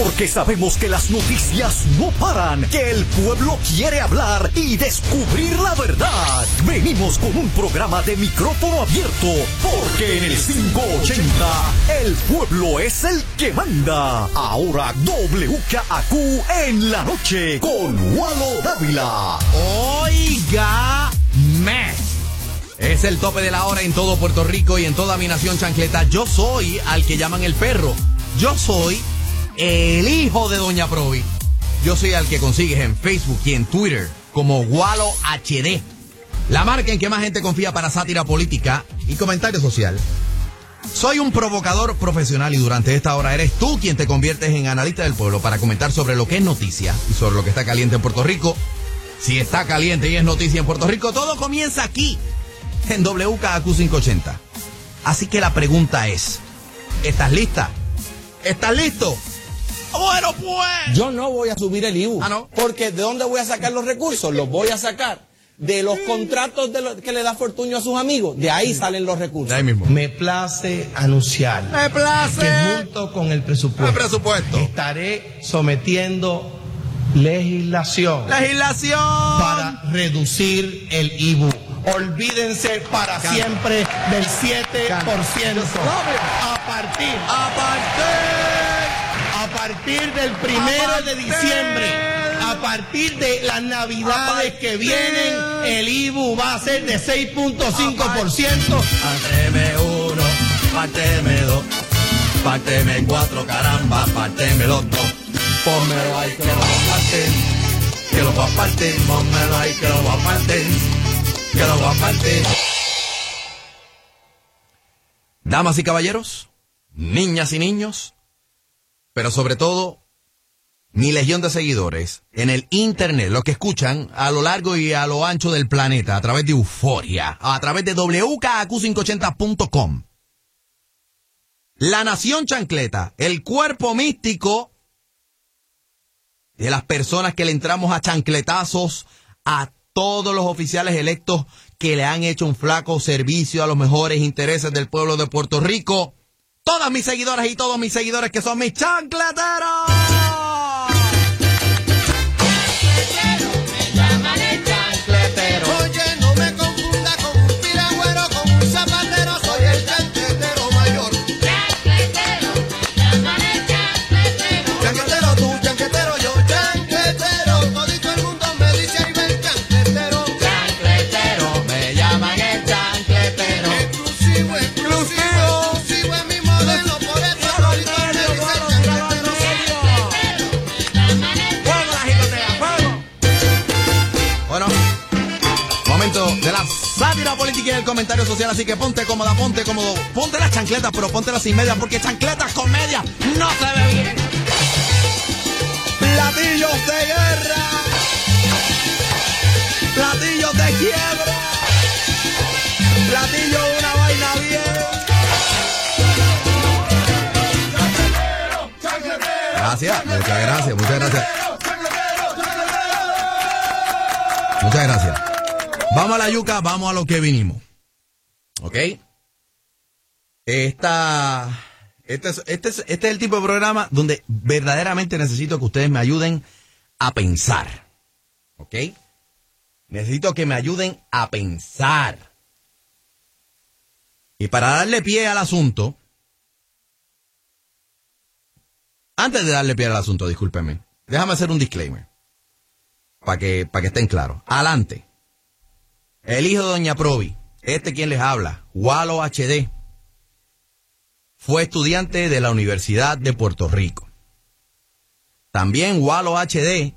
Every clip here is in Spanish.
Porque sabemos que las noticias no paran, que el pueblo quiere hablar y descubrir la verdad. Venimos con un programa de micrófono abierto, porque en el 580 el pueblo es el que manda. Ahora WKAQ en la noche con Walo Dávila. Oiga, me. Es el tope de la hora en todo Puerto Rico y en toda mi nación chancleta. Yo soy al que llaman el perro. Yo soy el hijo de Doña Provi. Yo soy al que consigues en Facebook y en Twitter como Walo HD. La marca en que más gente confía para sátira política y comentario social. Soy un provocador profesional y durante esta hora eres tú quien te conviertes en analista del pueblo para comentar sobre lo que es noticia y sobre lo que está caliente en Puerto Rico. Si está caliente y es noticia en Puerto Rico, todo comienza aquí, en WKAQ 580. Así que la pregunta es, ¿estás lista? ¿Estás listo? Bueno, pues. Yo no voy a subir el IBU. Ah, ¿no? Porque ¿de dónde voy a sacar los recursos? Los voy a sacar de los contratos de lo- que le da Fortuño a sus amigos. De ahí salen los recursos. De ahí mismo. Me place anunciar Me place. que junto con el presupuesto, El presupuesto. estaré sometiendo legislación Legislación. para reducir el IBU. Olvídense para siempre del 7%. A partir, A partir. A partir del primero de diciembre, a partir de las navidades que vienen, el IBU va a ser de 6.5%. Parteme uno, parteme dos, parteme cuatro, caramba, parteme los dos. Pónmelo ahí que lo voy a partir, que lo voy a partir, pónmelo ahí que lo voy a partir, que lo voy a partir. Damas y caballeros, niñas y niños, pero sobre todo mi legión de seguidores en el internet, los que escuchan a lo largo y a lo ancho del planeta a través de Euforia, a través de WKAQ580.com. La Nación Chancleta, el cuerpo místico de las personas que le entramos a chancletazos a todos los oficiales electos que le han hecho un flaco servicio a los mejores intereses del pueblo de Puerto Rico. Todas mis seguidoras y todos mis seguidores que son mis chancleteros. Social, así que ponte cómoda, ponte cómodo, ponte las chancletas, pero ponte las sin medias, porque chancletas con medias no se ve bien. Platillos de guerra, platillos de quiebra, platillos de una vaina bien. Gracias, muchas gracias, muchas gracias. Muchas gracias. Vamos a la yuca, vamos a lo que vinimos. ¿Ok? Esta, este, es, este, es, este es el tipo de programa donde verdaderamente necesito que ustedes me ayuden a pensar. ¿Ok? Necesito que me ayuden a pensar. Y para darle pie al asunto, antes de darle pie al asunto, discúlpenme, déjame hacer un disclaimer para que, para que estén claros. Adelante. El hijo de Doña Provi, este quien les habla, Walo HD, fue estudiante de la Universidad de Puerto Rico. También Walo HD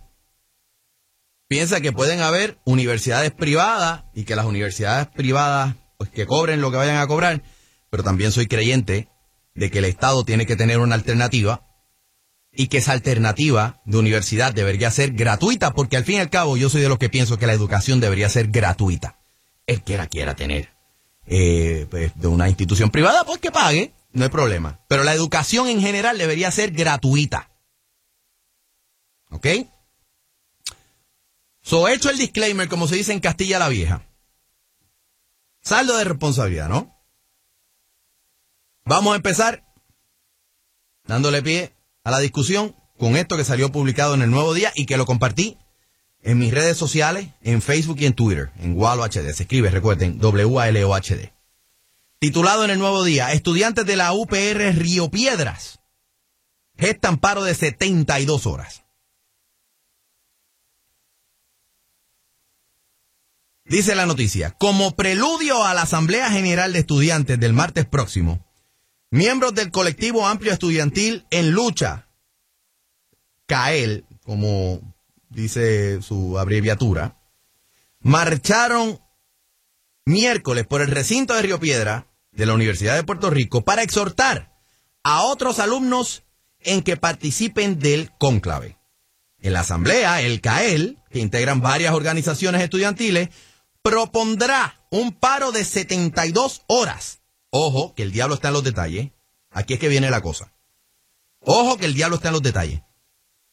piensa que pueden haber universidades privadas y que las universidades privadas pues que cobren lo que vayan a cobrar, pero también soy creyente de que el Estado tiene que tener una alternativa y que esa alternativa de universidad debería ser gratuita, porque al fin y al cabo yo soy de los que pienso que la educación debería ser gratuita. El que la quiera tener eh, pues, de una institución privada, pues que pague, no hay problema. Pero la educación en general debería ser gratuita. ¿Ok? So, hecho el disclaimer, como se dice en Castilla la Vieja. Saldo de responsabilidad, ¿no? Vamos a empezar dándole pie a la discusión con esto que salió publicado en el Nuevo Día y que lo compartí en mis redes sociales, en Facebook y en Twitter, en Walo HD. Se escribe, recuerden, W-A-L-O-H-D. Titulado en el Nuevo Día, estudiantes de la UPR Río Piedras gestan paro de 72 horas. Dice la noticia, como preludio a la Asamblea General de Estudiantes del martes próximo, miembros del colectivo amplio estudiantil en lucha, CAEL, como dice su abreviatura, marcharon miércoles por el recinto de Río Piedra de la Universidad de Puerto Rico para exhortar a otros alumnos en que participen del cónclave. En la asamblea, el CAEL, que integran varias organizaciones estudiantiles, propondrá un paro de 72 horas. Ojo, que el diablo está en los detalles. Aquí es que viene la cosa. Ojo, que el diablo está en los detalles.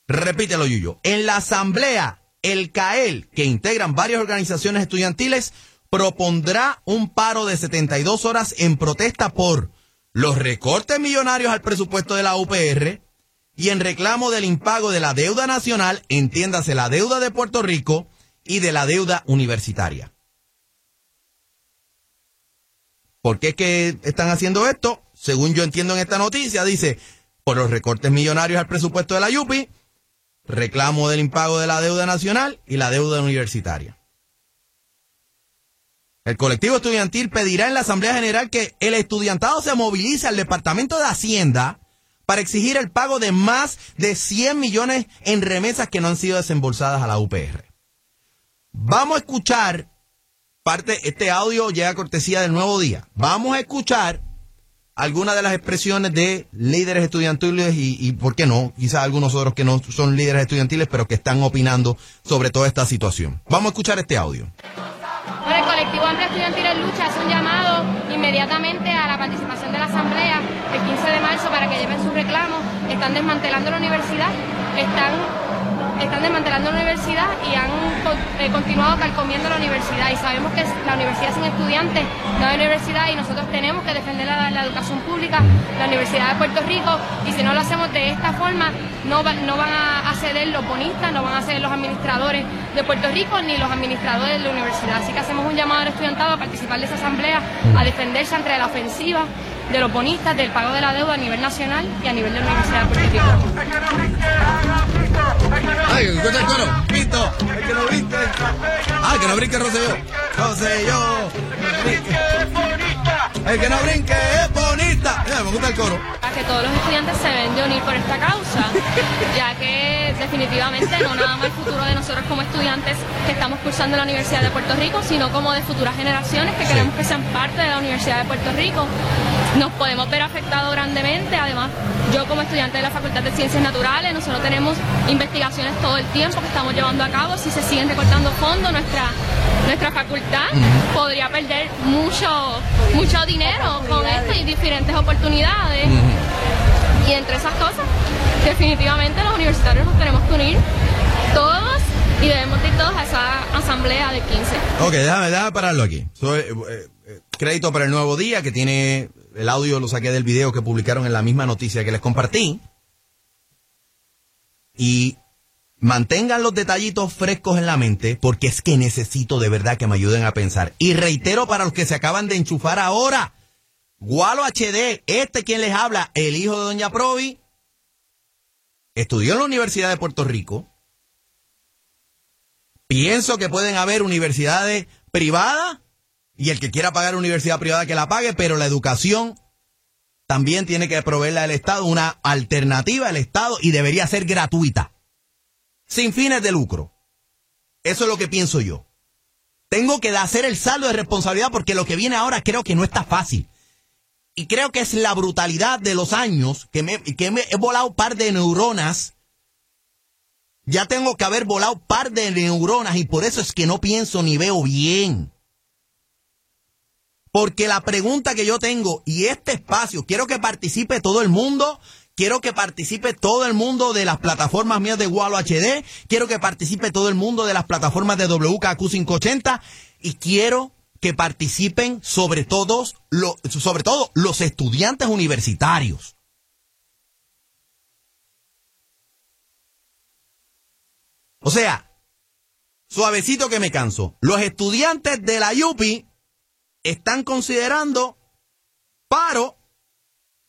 Repítelo, Yuyo. En la asamblea, el CAEL, que integran varias organizaciones estudiantiles, propondrá un paro de 72 horas en protesta por los recortes millonarios al presupuesto de la UPR y en reclamo del impago de la deuda nacional, entiéndase la deuda de Puerto Rico y de la deuda universitaria. ¿Por qué es que están haciendo esto? Según yo entiendo en esta noticia, dice, por los recortes millonarios al presupuesto de la YUPI, reclamo del impago de la deuda nacional y la deuda universitaria. El colectivo estudiantil pedirá en la Asamblea General que el estudiantado se movilice al Departamento de Hacienda para exigir el pago de más de 100 millones en remesas que no han sido desembolsadas a la UPR. Vamos a escuchar parte, este audio llega a cortesía del nuevo día. Vamos a escuchar algunas de las expresiones de líderes estudiantiles y, y, ¿por qué no? Quizás algunos otros que no son líderes estudiantiles, pero que están opinando sobre toda esta situación. Vamos a escuchar este audio. Bueno, el colectivo Amplio Estudiantil Lucha hace un llamado inmediatamente a la participación de la Asamblea el 15 de marzo para que lleven sus reclamos. Están desmantelando la universidad, están, están desmantelando la universidad y han eh, continuado calcomiendo la universidad. Y sabemos que la universidad sin estudiantes no hay universidad y nosotros tenemos que defender la, la educación pública, la Universidad de Puerto Rico. Y si no lo hacemos de esta forma, no, va, no van a ceder los bonistas, no van a ceder los administradores de Puerto Rico ni los administradores de la universidad. Así que hacemos un llamado al estudiantado a participar de esa asamblea, a defenderse ante la ofensiva de los bonistas, del pago de la deuda a nivel nacional y a nivel de la Universidad de Puerto Rico. Ay, escucha el coro. Pito, el que no brinque. Ah, el que no brinque Roselló. Roselló. El que no brinque es bonita. Mira, me gusta el coro. A que todos los estudiantes se deben de unir por esta causa, ya que definitivamente no nada más el futuro de nosotros como estudiantes que estamos cursando en la Universidad de Puerto Rico, sino como de futuras generaciones que queremos que sean parte de la Universidad de Puerto Rico. Nos podemos ver afectados grandemente, además yo como estudiante de la Facultad de Ciencias Naturales, nosotros tenemos investigaciones todo el tiempo que estamos llevando a cabo, si se siguen recortando fondos, nuestra, nuestra facultad podría perder mucho, mucho dinero con esto y diferentes oportunidades. Y entre esas cosas, definitivamente los universitarios nos tenemos que unir todos y debemos ir todos a esa asamblea de 15. Ok, déjame, déjame pararlo aquí. Soy, eh, eh, crédito para el nuevo día que tiene el audio lo saqué del video que publicaron en la misma noticia que les compartí. Y mantengan los detallitos frescos en la mente porque es que necesito de verdad que me ayuden a pensar. Y reitero para los que se acaban de enchufar ahora, Gualo HD, este quien les habla, el hijo de Doña Provi, estudió en la Universidad de Puerto Rico. Pienso que pueden haber universidades privadas y el que quiera pagar universidad privada que la pague, pero la educación también tiene que proveerla al Estado, una alternativa al Estado y debería ser gratuita, sin fines de lucro. Eso es lo que pienso yo. Tengo que hacer el saldo de responsabilidad porque lo que viene ahora creo que no está fácil. y creo que es la brutalidad de los años que me, que me he volado un par de neuronas. Ya tengo que haber volado un par de neuronas y por eso es que no pienso ni veo bien. Porque la pregunta que yo tengo y este espacio, quiero que participe todo el mundo, quiero que participe todo el mundo de las plataformas mías de Walo HD, quiero que participe todo el mundo de las plataformas de WKQ 580 y quiero que participen sobre todos, lo- sobre todo los estudiantes universitarios. O sea, suavecito que me canso. Los estudiantes de la UPI están considerando paro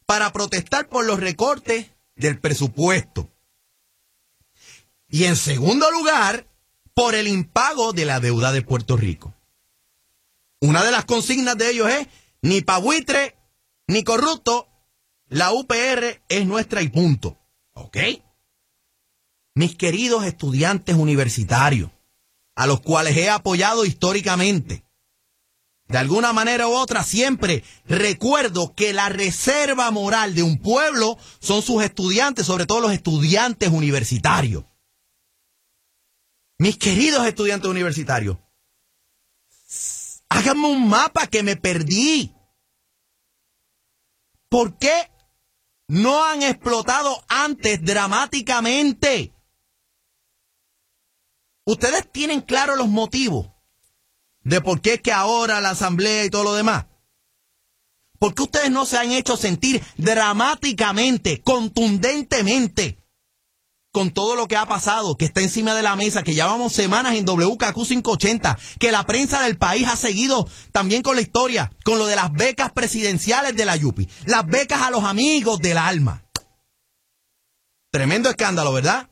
para protestar por los recortes del presupuesto. Y en segundo lugar, por el impago de la deuda de Puerto Rico. Una de las consignas de ellos es, ni pa' buitre, ni corrupto, la UPR es nuestra y punto. ¿Ok? Mis queridos estudiantes universitarios, a los cuales he apoyado históricamente, de alguna manera u otra, siempre recuerdo que la reserva moral de un pueblo son sus estudiantes, sobre todo los estudiantes universitarios. Mis queridos estudiantes universitarios, háganme un mapa que me perdí. ¿Por qué no han explotado antes dramáticamente? Ustedes tienen claro los motivos de por qué es que ahora la asamblea y todo lo demás. ¿Por qué ustedes no se han hecho sentir dramáticamente, contundentemente, con todo lo que ha pasado, que está encima de la mesa, que llevamos semanas en WKQ 580, que la prensa del país ha seguido también con la historia, con lo de las becas presidenciales de la Yupi, las becas a los amigos del alma? Tremendo escándalo, ¿verdad?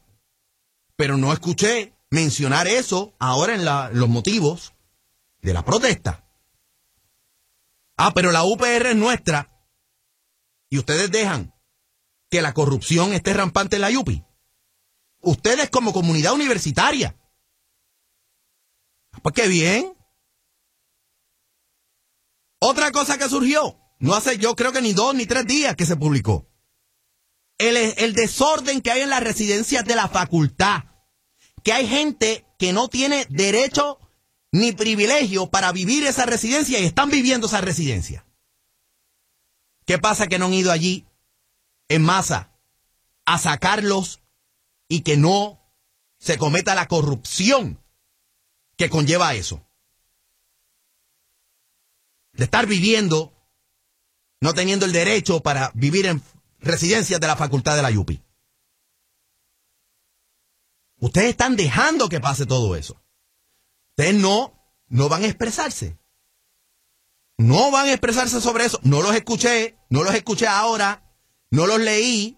Pero no escuché mencionar eso ahora en los motivos de la protesta. Ah, pero la UPR es nuestra. Y ustedes dejan que la corrupción esté rampante en la Yupi. Ustedes como comunidad universitaria. Pues qué bien. Otra cosa que surgió, no hace yo creo que ni dos ni tres días que se publicó. El, el desorden que hay en las residencias de la facultad. Que hay gente que no tiene derecho ni privilegio para vivir esa residencia y están viviendo esa residencia. ¿Qué pasa que no han ido allí en masa a sacarlos y que no se cometa la corrupción que conlleva eso? De estar viviendo, no teniendo el derecho para vivir en residencias de la facultad de la Yupi. Ustedes están dejando que pase todo eso. Ustedes no, no van a expresarse. No van a expresarse sobre eso. No los escuché, no los escuché ahora, no los leí.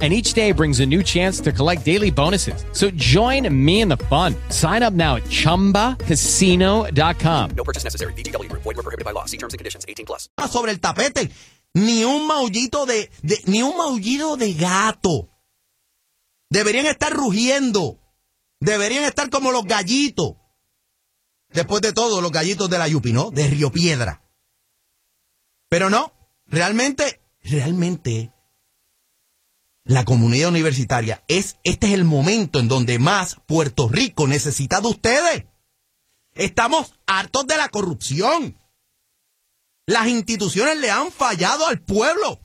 And each day brings a new chance to collect daily bonuses. So join me in the fun. Sign up now at chumbacasino.com. No purchase necessary. VGW Group. Void were prohibited by law. See terms and conditions. 18 plus. sobre el tapete. Ni un maullito de, de- ni un maullido de gato. Deberían estar rugiendo. Deberían estar como los gallitos. Después de todo, los gallitos de la Yupi, ¿no? De Río Piedra. Pero no, realmente, realmente, la comunidad universitaria es, este es el momento en donde más Puerto Rico necesita de ustedes. Estamos hartos de la corrupción. Las instituciones le han fallado al pueblo.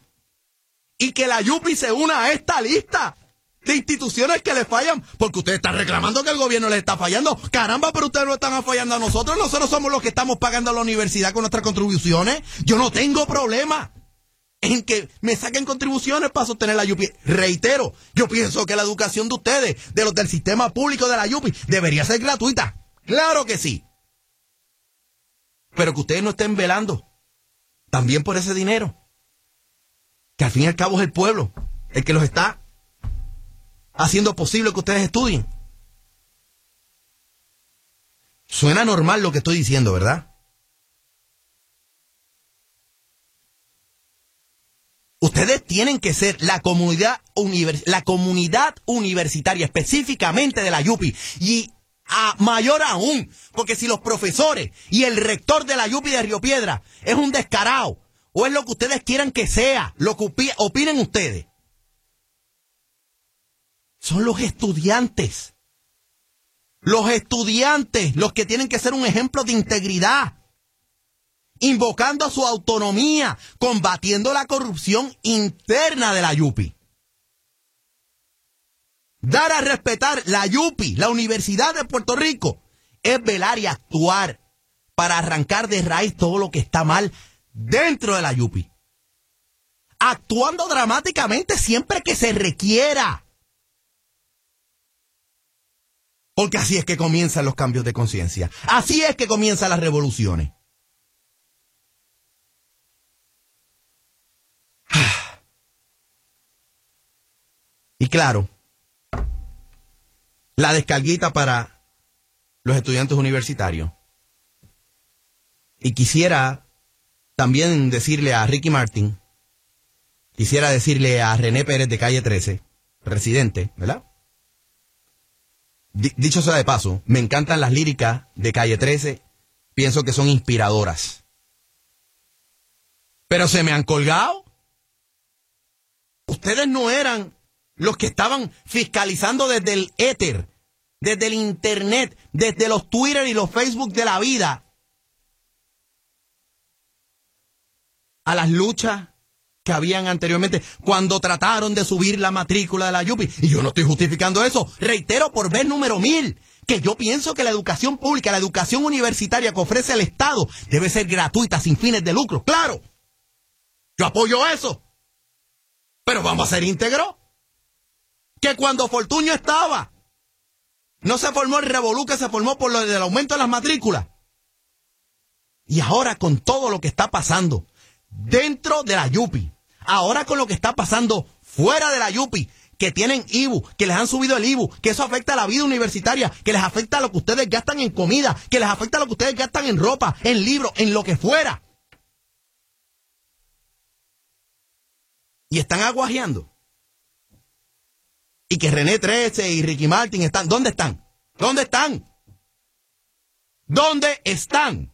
Y que la Yupi se una a esta lista de instituciones que le fallan, porque ustedes están reclamando que el gobierno les está fallando. Caramba, pero ustedes no están fallando a nosotros. Nosotros somos los que estamos pagando a la universidad con nuestras contribuciones. Yo no tengo problema en que me saquen contribuciones para sostener la YUPI. Reitero, yo pienso que la educación de ustedes, de los del sistema público de la YUPI, debería ser gratuita. Claro que sí. Pero que ustedes no estén velando también por ese dinero. Que al fin y al cabo es el pueblo el que los está haciendo posible que ustedes estudien. Suena normal lo que estoy diciendo, ¿verdad? Ustedes tienen que ser la comunidad, la comunidad universitaria, específicamente de la YUPI. Y a mayor aún, porque si los profesores y el rector de la YUPI de Río Piedra es un descarado, o es lo que ustedes quieran que sea, lo que opi- opinen ustedes, son los estudiantes. Los estudiantes, los que tienen que ser un ejemplo de integridad invocando a su autonomía, combatiendo la corrupción interna de la YUPI. Dar a respetar la YUPI, la Universidad de Puerto Rico, es velar y actuar para arrancar de raíz todo lo que está mal dentro de la YUPI. Actuando dramáticamente siempre que se requiera. Porque así es que comienzan los cambios de conciencia. Así es que comienzan las revoluciones. Y claro, la descarguita para los estudiantes universitarios. Y quisiera también decirle a Ricky Martin, quisiera decirle a René Pérez de calle 13, presidente, ¿verdad? Di- dicho sea de paso, me encantan las líricas de calle 13, pienso que son inspiradoras. Pero se me han colgado. Ustedes no eran los que estaban fiscalizando desde el éter, desde el internet, desde los Twitter y los Facebook de la vida, a las luchas que habían anteriormente cuando trataron de subir la matrícula de la Yupi. Y yo no estoy justificando eso. Reitero por vez número mil que yo pienso que la educación pública, la educación universitaria que ofrece el Estado debe ser gratuita, sin fines de lucro. Claro. Yo apoyo eso. Pero vamos a ser íntegros. Que cuando Fortuño estaba, no se formó el revolú que se formó por lo del aumento de las matrículas. Y ahora con todo lo que está pasando dentro de la Yupi, ahora con lo que está pasando fuera de la Yupi, que tienen IBU, que les han subido el IBU, que eso afecta a la vida universitaria, que les afecta a lo que ustedes gastan en comida, que les afecta a lo que ustedes gastan en ropa, en libros, en lo que fuera. Y están aguajeando. Y que René 13 y Ricky Martin están. ¿Dónde están? ¿Dónde están? ¿Dónde están?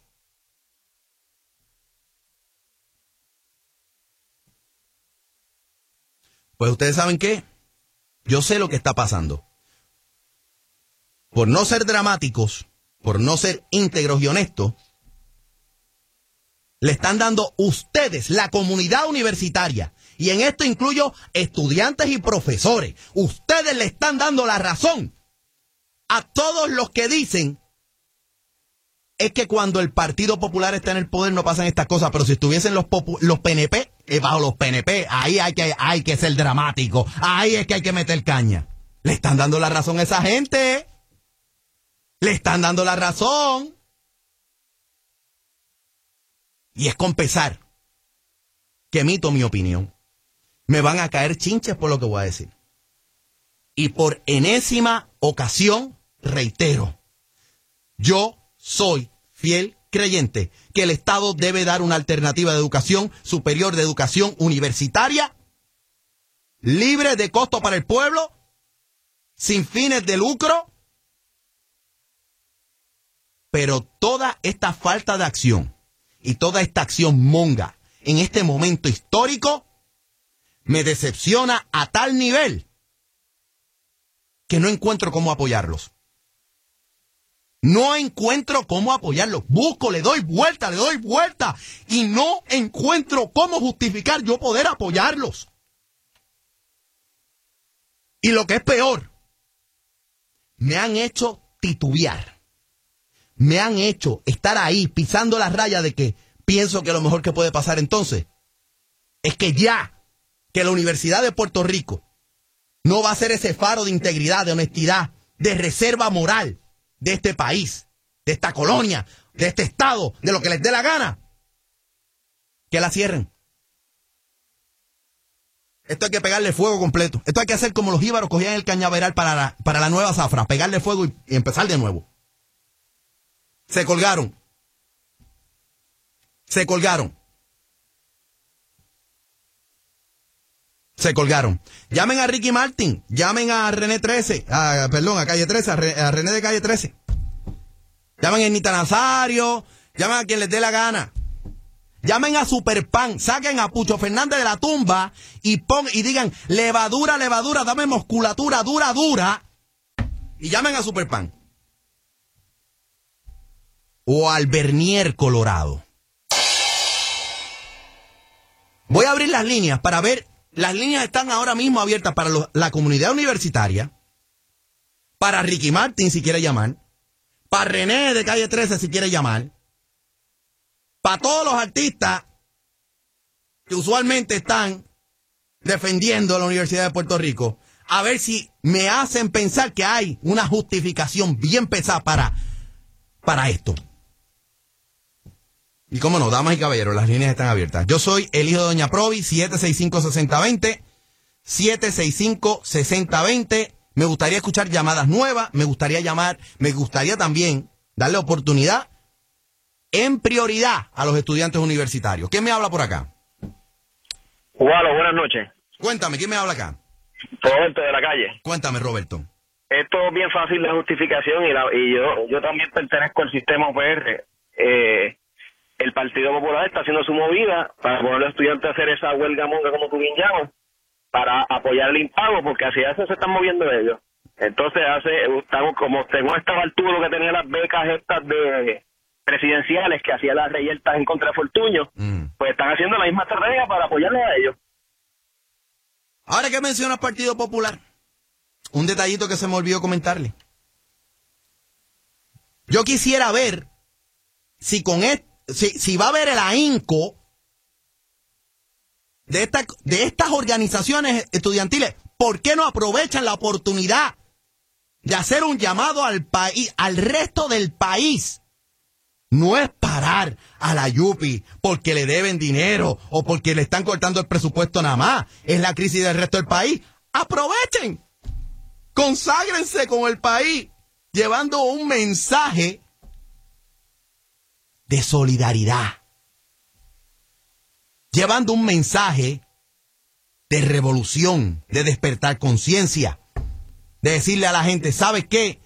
Pues ustedes saben qué? Yo sé lo que está pasando. Por no ser dramáticos, por no ser íntegros y honestos, le están dando ustedes, la comunidad universitaria, y en esto incluyo estudiantes y profesores, ustedes le están dando la razón a todos los que dicen es que cuando el Partido Popular está en el poder no pasan estas cosas, pero si estuviesen los, los PNP, eh, bajo los PNP, ahí hay que, hay que ser dramático, ahí es que hay que meter caña. Le están dando la razón a esa gente. Le están dando la razón. Y es con pesar que emito mi opinión. Me van a caer chinches por lo que voy a decir. Y por enésima ocasión, reitero, yo soy fiel creyente que el Estado debe dar una alternativa de educación superior, de educación universitaria, libre de costo para el pueblo, sin fines de lucro, pero toda esta falta de acción y toda esta acción monga en este momento histórico me decepciona a tal nivel que no encuentro cómo apoyarlos. No encuentro cómo apoyarlos. Busco, le doy vuelta, le doy vuelta y no encuentro cómo justificar yo poder apoyarlos. Y lo que es peor, me han hecho titubear. Me han hecho estar ahí pisando la raya de que pienso que lo mejor que puede pasar entonces es que ya que la Universidad de Puerto Rico no va a ser ese faro de integridad, de honestidad, de reserva moral de este país, de esta colonia, de este estado, de lo que les dé la gana, que la cierren. Esto hay que pegarle fuego completo. Esto hay que hacer como los íbaros cogían el cañaveral para la, para la nueva zafra, pegarle fuego y, y empezar de nuevo. Se colgaron. Se colgaron. Se colgaron. Llamen a Ricky Martin, llamen a René 13, a, perdón, a Calle 13, a, Re- a René de Calle 13. Llamen a Nita Nazario, llamen a quien les dé la gana. Llamen a Superpan, saquen a Pucho Fernández de la tumba y pon y digan levadura, levadura, dame musculatura dura, dura. Y llamen a Superpan. O al Bernier Colorado. Voy a abrir las líneas para ver. Las líneas están ahora mismo abiertas para la comunidad universitaria. Para Ricky Martin si quiere llamar. Para René de calle 13 si quiere llamar. Para todos los artistas que usualmente están defendiendo a la Universidad de Puerto Rico. A ver si me hacen pensar que hay una justificación bien pesada para, para esto. Y cómo no, damas y caballeros, las líneas están abiertas. Yo soy el hijo de Doña Provi, 765-6020, 765-6020. Me gustaría escuchar llamadas nuevas, me gustaría llamar, me gustaría también darle oportunidad en prioridad a los estudiantes universitarios. ¿Quién me habla por acá? Gualo, buenas noches. Cuéntame, ¿quién me habla acá? Roberto de la calle. Cuéntame, Roberto. Esto es bien fácil de justificación y, la- y yo, yo también pertenezco al sistema UPR. Eh, el Partido Popular está haciendo su movida para poner a los estudiantes a hacer esa huelga monga, como tú bien llamas, para apoyar el impago, porque así eso se están moviendo ellos. Entonces, hace estamos como según estaba el tubo que tenía las becas estas de presidenciales que hacía las reyertas en contra de Fortuño, pues están haciendo la misma estrategia para apoyarlos a ellos. Ahora que mencionas Partido Popular, un detallito que se me olvidó comentarle. Yo quisiera ver si con est- si, va a haber el ahínco de, de estas organizaciones estudiantiles, ¿por qué no aprovechan la oportunidad de hacer un llamado al país, al resto del país? No es parar a la Yupi porque le deben dinero o porque le están cortando el presupuesto nada más. Es la crisis del resto del país. Aprovechen. Conságrense con el país llevando un mensaje de solidaridad. Llevando un mensaje de revolución, de despertar conciencia, de decirle a la gente, ¿sabes qué?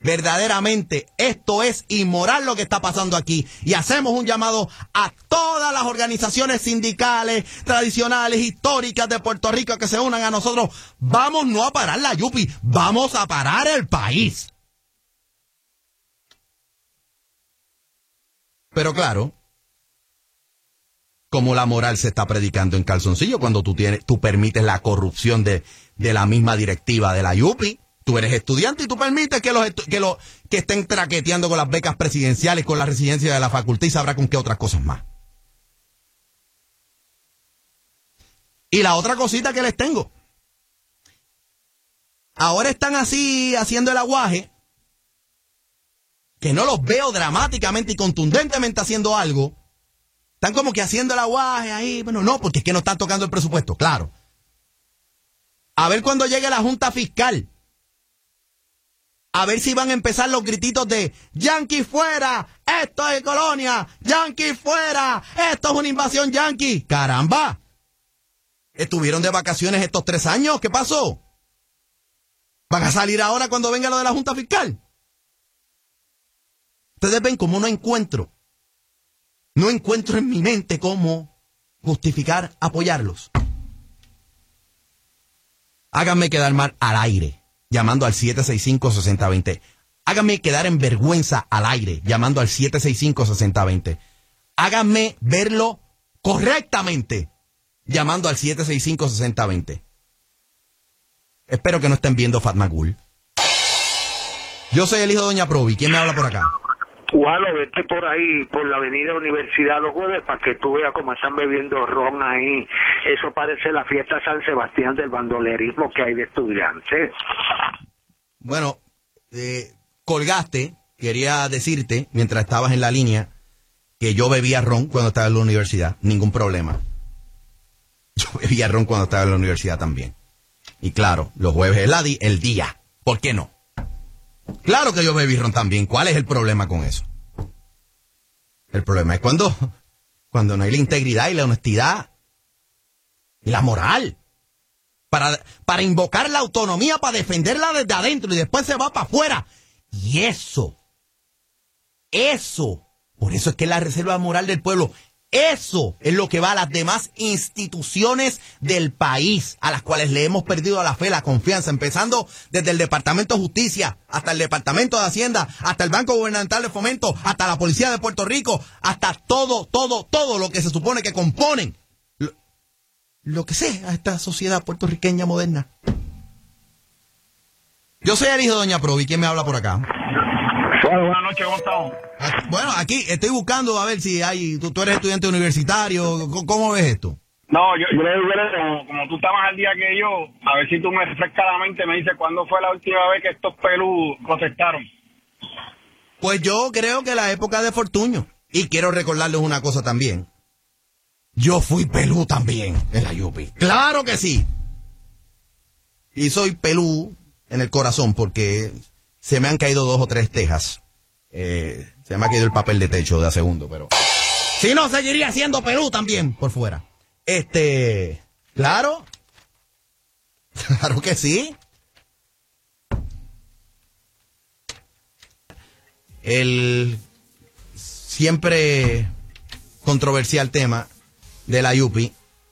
Verdaderamente esto es inmoral lo que está pasando aquí y hacemos un llamado a todas las organizaciones sindicales, tradicionales, históricas de Puerto Rico que se unan a nosotros. Vamos no a parar la Yupi, vamos a parar el país. Pero claro, como la moral se está predicando en calzoncillo cuando tú tienes, tú permites la corrupción de, de la misma directiva de la Yupi. Tú eres estudiante y tú permites que los que los que estén traqueteando con las becas presidenciales, con la residencia de la facultad y sabrá con qué otras cosas más. Y la otra cosita que les tengo. Ahora están así haciendo el aguaje, que no los veo dramáticamente y contundentemente haciendo algo. Están como que haciendo el aguaje ahí. Bueno, no, porque es que no están tocando el presupuesto, claro. A ver cuando llegue la Junta Fiscal. A ver si van a empezar los grititos de Yankee fuera, esto es colonia, Yankee fuera, esto es una invasión Yankee. Caramba. Estuvieron de vacaciones estos tres años, ¿qué pasó? ¿Van a salir ahora cuando venga lo de la Junta Fiscal? Ustedes ven cómo no encuentro, no encuentro en mi mente cómo justificar apoyarlos. Háganme quedar mal al aire, llamando al 765-6020. Háganme quedar en vergüenza al aire, llamando al 765-6020. Háganme verlo correctamente, llamando al 765-6020. Espero que no estén viendo Fat Magul. Yo soy el hijo de Doña Provi. ¿Quién me habla por acá? Gualo, vete por ahí, por la avenida Universidad los jueves, para que tú veas cómo están bebiendo ron ahí. Eso parece la fiesta San Sebastián del bandolerismo que hay de estudiantes. Bueno, eh, colgaste, quería decirte, mientras estabas en la línea, que yo bebía ron cuando estaba en la universidad. Ningún problema. Yo bebía ron cuando estaba en la universidad también. Y claro, los jueves es el día. ¿Por qué no? Claro que yo bebí ron también. ¿Cuál es el problema con eso? El problema es cuando, cuando no hay la integridad y la honestidad y la moral. Para, para invocar la autonomía, para defenderla desde adentro y después se va para afuera. Y eso, eso, por eso es que la reserva moral del pueblo, eso es lo que va a las demás instituciones del país, a las cuales le hemos perdido la fe, la confianza, empezando desde el Departamento de Justicia, hasta el Departamento de Hacienda, hasta el Banco Gubernamental de Fomento, hasta la Policía de Puerto Rico, hasta todo, todo, todo lo que se supone que componen lo, lo que sea esta sociedad puertorriqueña moderna. Yo soy el hijo de Doña Provi, ¿quién me habla por acá? Bueno, buenas noches, ¿cómo estamos? Bueno, aquí estoy buscando a ver si hay, tú, tú eres estudiante universitario, ¿cómo, cómo ves esto? No, yo, yo le digo, como, como tú estás más al día que yo, a ver si tú me refrescas la mente me dices cuándo fue la última vez que estos pelú protestaron. Pues yo creo que la época de Fortuño. Y quiero recordarles una cosa también. Yo fui pelú también en la Yupi. ¡Claro que sí! Y soy pelú en el corazón porque se me han caído dos o tres tejas. Eh, se me ha caído el papel de techo de a segundo, pero... Si no, seguiría siendo pelú también por fuera. Este... Claro. Claro que sí. el siempre controversial tema de la Yupi.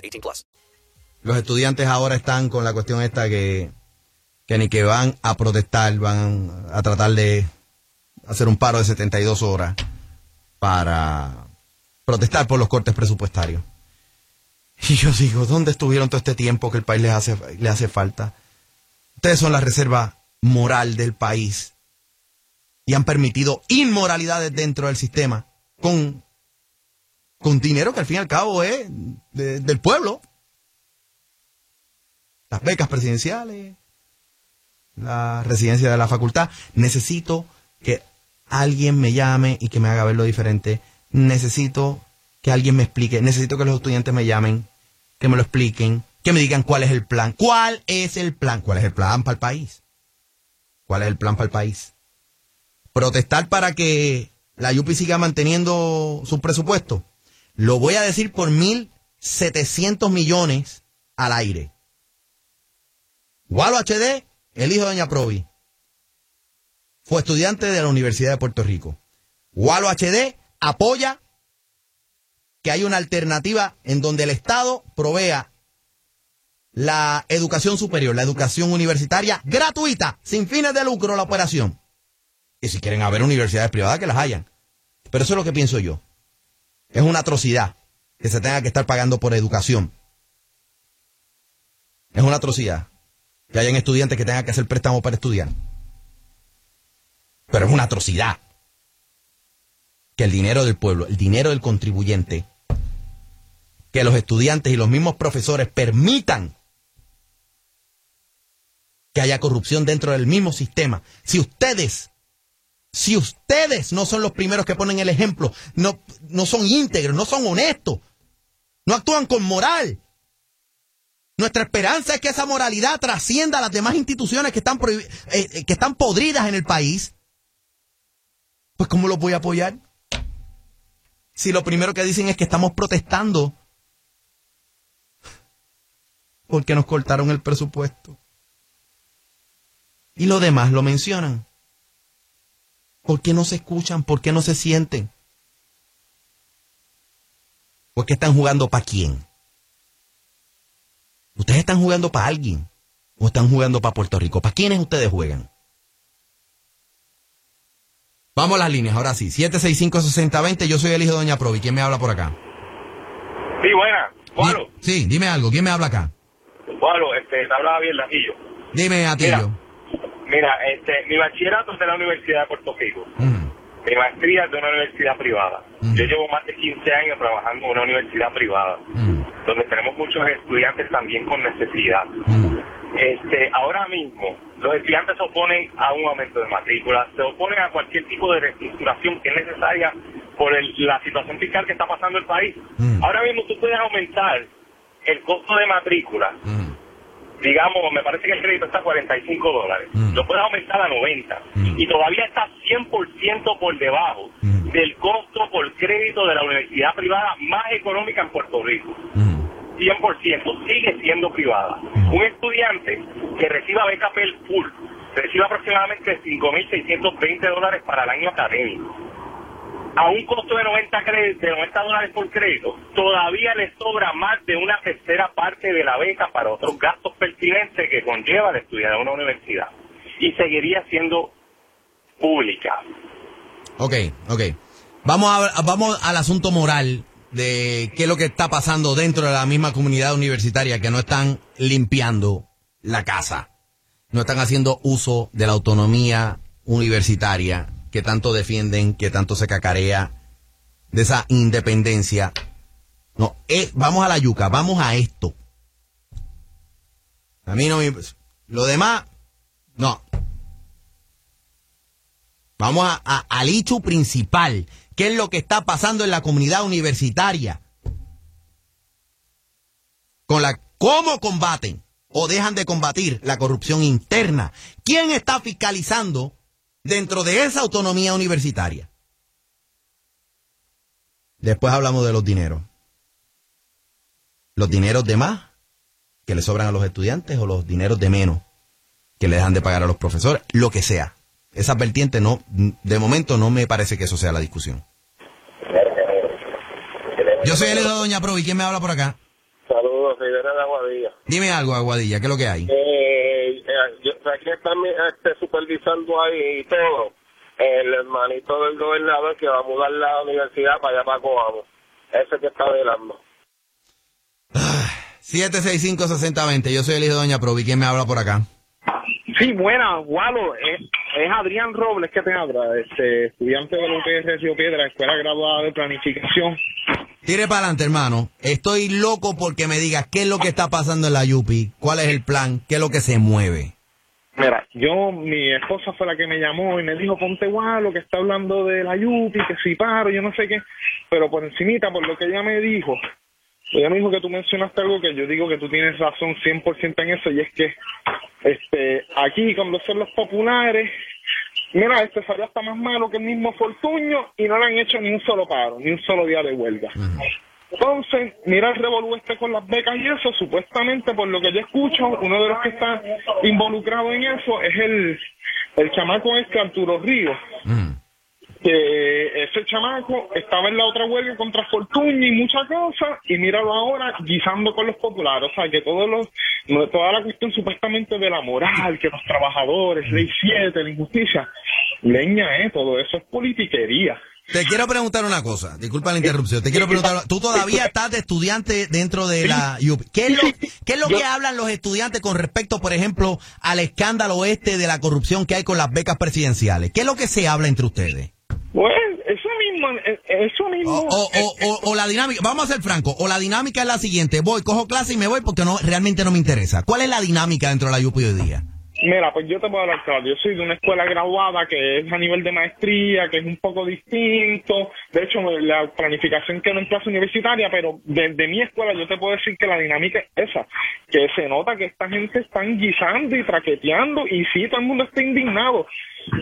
18 plus. Los estudiantes ahora están con la cuestión esta que, que ni que van a protestar, van a tratar de hacer un paro de 72 horas para protestar por los cortes presupuestarios. Y yo digo, ¿dónde estuvieron todo este tiempo que el país les hace, le hace falta? Ustedes son la reserva moral del país y han permitido inmoralidades dentro del sistema con, con dinero que al fin y al cabo es de- del pueblo. Las becas presidenciales, la residencia de la facultad. Necesito que alguien me llame y que me haga verlo diferente. Necesito que alguien me explique. Necesito que los estudiantes me llamen, que me lo expliquen, que me digan cuál es el plan. ¿Cuál es el plan? ¿Cuál es el plan para el país? ¿Cuál es el plan para el país? Protestar para que la Yupi siga manteniendo su presupuesto. Lo voy a decir por 1.700 millones al aire. Walo HD, el hijo de Doña Provi, fue estudiante de la Universidad de Puerto Rico. Walo HD apoya que hay una alternativa en donde el Estado provea la educación superior, la educación universitaria gratuita, sin fines de lucro la operación. Y si quieren haber universidades privadas, que las hayan. Pero eso es lo que pienso yo. Es una atrocidad que se tenga que estar pagando por educación. Es una atrocidad que hayan estudiantes que tengan que hacer préstamo para estudiar. Pero es una atrocidad que el dinero del pueblo, el dinero del contribuyente, que los estudiantes y los mismos profesores permitan que haya corrupción dentro del mismo sistema. Si ustedes, si ustedes no son los primeros que ponen el ejemplo, no, no son íntegros, no son honestos, no actúan con moral. Nuestra esperanza es que esa moralidad trascienda a las demás instituciones que están, eh, eh, que están podridas en el país. Pues ¿cómo los voy a apoyar? Si lo primero que dicen es que estamos protestando porque nos cortaron el presupuesto. Y lo demás lo mencionan. ¿Por qué no se escuchan? ¿Por qué no se sienten? ¿Por qué están jugando para quién? ¿Ustedes están jugando para alguien? ¿O están jugando para Puerto Rico? ¿Para quiénes ustedes juegan? Vamos a las líneas, ahora sí. 765-6020, yo soy el hijo de Doña Provi. ¿Quién me habla por acá? Sí, buena. Gualo, Sí, dime algo. ¿Quién me habla acá? Gualo, este, te hablaba bien Latillo. Dime, Atillo. Mira, este, mi bachillerato es de la Universidad de Puerto Rico. Mi maestría es de una universidad privada. Yo llevo más de 15 años trabajando en una universidad privada, donde tenemos muchos estudiantes también con necesidad. Este, ahora mismo, los estudiantes se oponen a un aumento de matrícula, se oponen a cualquier tipo de reestructuración que es necesaria por el- la situación fiscal que está pasando el país. Ahora mismo tú puedes aumentar el costo de matrícula digamos, me parece que el crédito está a 45 dólares, lo puedes aumentar a 90 y todavía está 100% por debajo del costo por crédito de la universidad privada más económica en Puerto Rico. 100%, sigue siendo privada. Un estudiante que reciba beca PEL full recibe aproximadamente 5.620 dólares para el año académico. A un costo de 90, cre- de 90 dólares por crédito, todavía le sobra más de una tercera parte de la beca para otros gastos pertinentes que conlleva el estudiar en una universidad. Y seguiría siendo pública. Ok, ok. Vamos, a, vamos al asunto moral de qué es lo que está pasando dentro de la misma comunidad universitaria, que no están limpiando la casa, no están haciendo uso de la autonomía universitaria que tanto defienden, que tanto se cacarea, de esa independencia. No, eh, vamos a la yuca, vamos a esto. A mí no me... Lo demás, no. Vamos a, al hecho principal. ¿Qué es lo que está pasando en la comunidad universitaria? Con la, ¿Cómo combaten o dejan de combatir la corrupción interna? ¿Quién está fiscalizando dentro de esa autonomía universitaria? Después hablamos de los dineros. Los dineros de más que le sobran a los estudiantes o los dineros de menos que le dejan de pagar a los profesores, lo que sea. Esa vertiente no, de momento no me parece que eso sea la discusión. Yo soy el de Doña Provi, ¿quién me habla por acá? Saludos, Rivera de Aguadilla. Dime algo, Aguadilla, ¿qué es lo que hay? Eh, yo, aquí está mi- este, supervisando ahí y todo. El hermanito del gobernador que va a mudar la universidad para allá para Coamo. Ese que está velando. 765-6020, yo soy el hijo de Doña Provi, ¿quién me habla por acá? Sí, buena, Walo, es, es Adrián Robles que te habla, este, estudiante de la UPR Río Piedra, Escuela Graduada de Planificación. Tire para adelante, hermano. Estoy loco porque me digas qué es lo que está pasando en la Yupi, cuál es el plan, qué es lo que se mueve. Mira, yo, mi esposa fue la que me llamó y me dijo, ponte Walo, que está hablando de la Yupi, que si paro, yo no sé qué, pero por encimita, por lo que ella me dijo, ella me dijo que tú mencionaste algo que yo digo que tú tienes razón 100% en eso, y es que este aquí, cuando son los populares, mira, este salió hasta más malo que el mismo Fortuño y no le han hecho ni un solo paro, ni un solo día de huelga. Entonces, mira el revolú este con las becas y eso, supuestamente, por lo que yo escucho, uno de los que está involucrado en eso es el, el chamaco este, Arturo Ríos, que ese chamaco estaba en la otra huelga contra Fortuño y muchas cosas, y míralo ahora guisando con los populares, o sea, que todos los, toda la cuestión supuestamente de la moral, que los trabajadores, ley 7, la injusticia, leña, eh, todo eso es politiquería. Te quiero preguntar una cosa, disculpa la interrupción, te quiero preguntar, tú todavía estás de estudiante dentro de la UP. ¿Qué es lo, qué es lo que hablan los estudiantes con respecto, por ejemplo, al escándalo este de la corrupción que hay con las becas presidenciales? ¿Qué es lo que se habla entre ustedes? Eso mismo, eh, eso mismo. O, o, o, o la dinámica, vamos a ser francos, o la dinámica es la siguiente, voy, cojo clase y me voy porque no realmente no me interesa. ¿Cuál es la dinámica dentro de la UP hoy día? Mira, pues yo te puedo hablar claro. Yo soy de una escuela graduada que es a nivel de maestría, que es un poco distinto. De hecho, la planificación quedó en clase universitaria, pero desde mi escuela yo te puedo decir que la dinámica es esa. Que se nota que esta gente está guisando y traqueteando y sí, todo el mundo está indignado.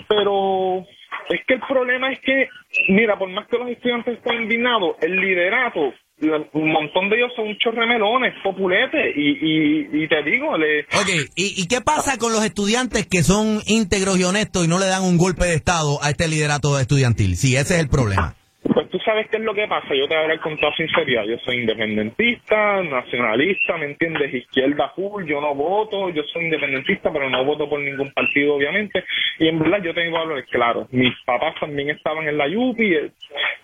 Pero es que el problema es que, mira, por más que los estudiantes estén indignados, el liderato un montón de ellos son muchos remelones, populetes, y, y, y te digo, le... Ok, ¿Y, ¿y qué pasa con los estudiantes que son íntegros y honestos y no le dan un golpe de Estado a este liderato estudiantil? Sí, ese es el problema. Pues tú sabes qué es lo que pasa, yo te voy a hablar con toda sinceridad, yo soy independentista, nacionalista, ¿me entiendes? Izquierda full, yo no voto, yo soy independentista, pero no voto por ningún partido, obviamente, y en verdad yo tengo que hablar claro, mis papás también estaban en la UPI, eh,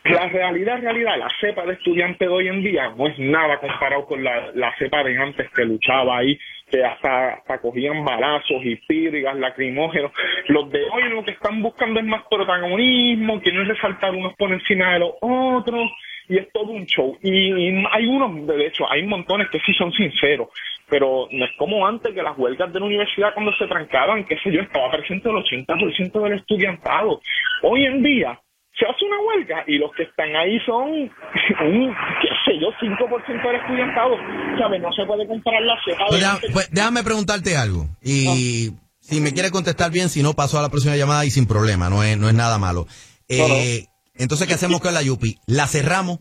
la realidad, realidad, la cepa de estudiante de hoy en día no es nada comparado con la, la cepa de antes que luchaba ahí que hasta, hasta cogían balazos y pírrigas, lacrimógenos. Los de hoy lo que están buscando es más protagonismo, quieren resaltar unos por encima de los otros, y es todo un show. Y, hay unos, de hecho, hay montones que sí son sinceros, pero no es como antes que las huelgas de la universidad cuando se trancaban, qué sé yo, estaba presente el 80% del estudiantado. Hoy en día, se hace una huelga y los que están ahí son un, qué sé yo, 5% del estudiantado. ¿Sabes? No se puede comparar la cepa. Pues pues déjame preguntarte algo. Y si me quiere contestar bien, si no, paso a la próxima llamada y sin problema. No es, no es nada malo. Eh, entonces, ¿qué hacemos con la Yupi? ¿La cerramos?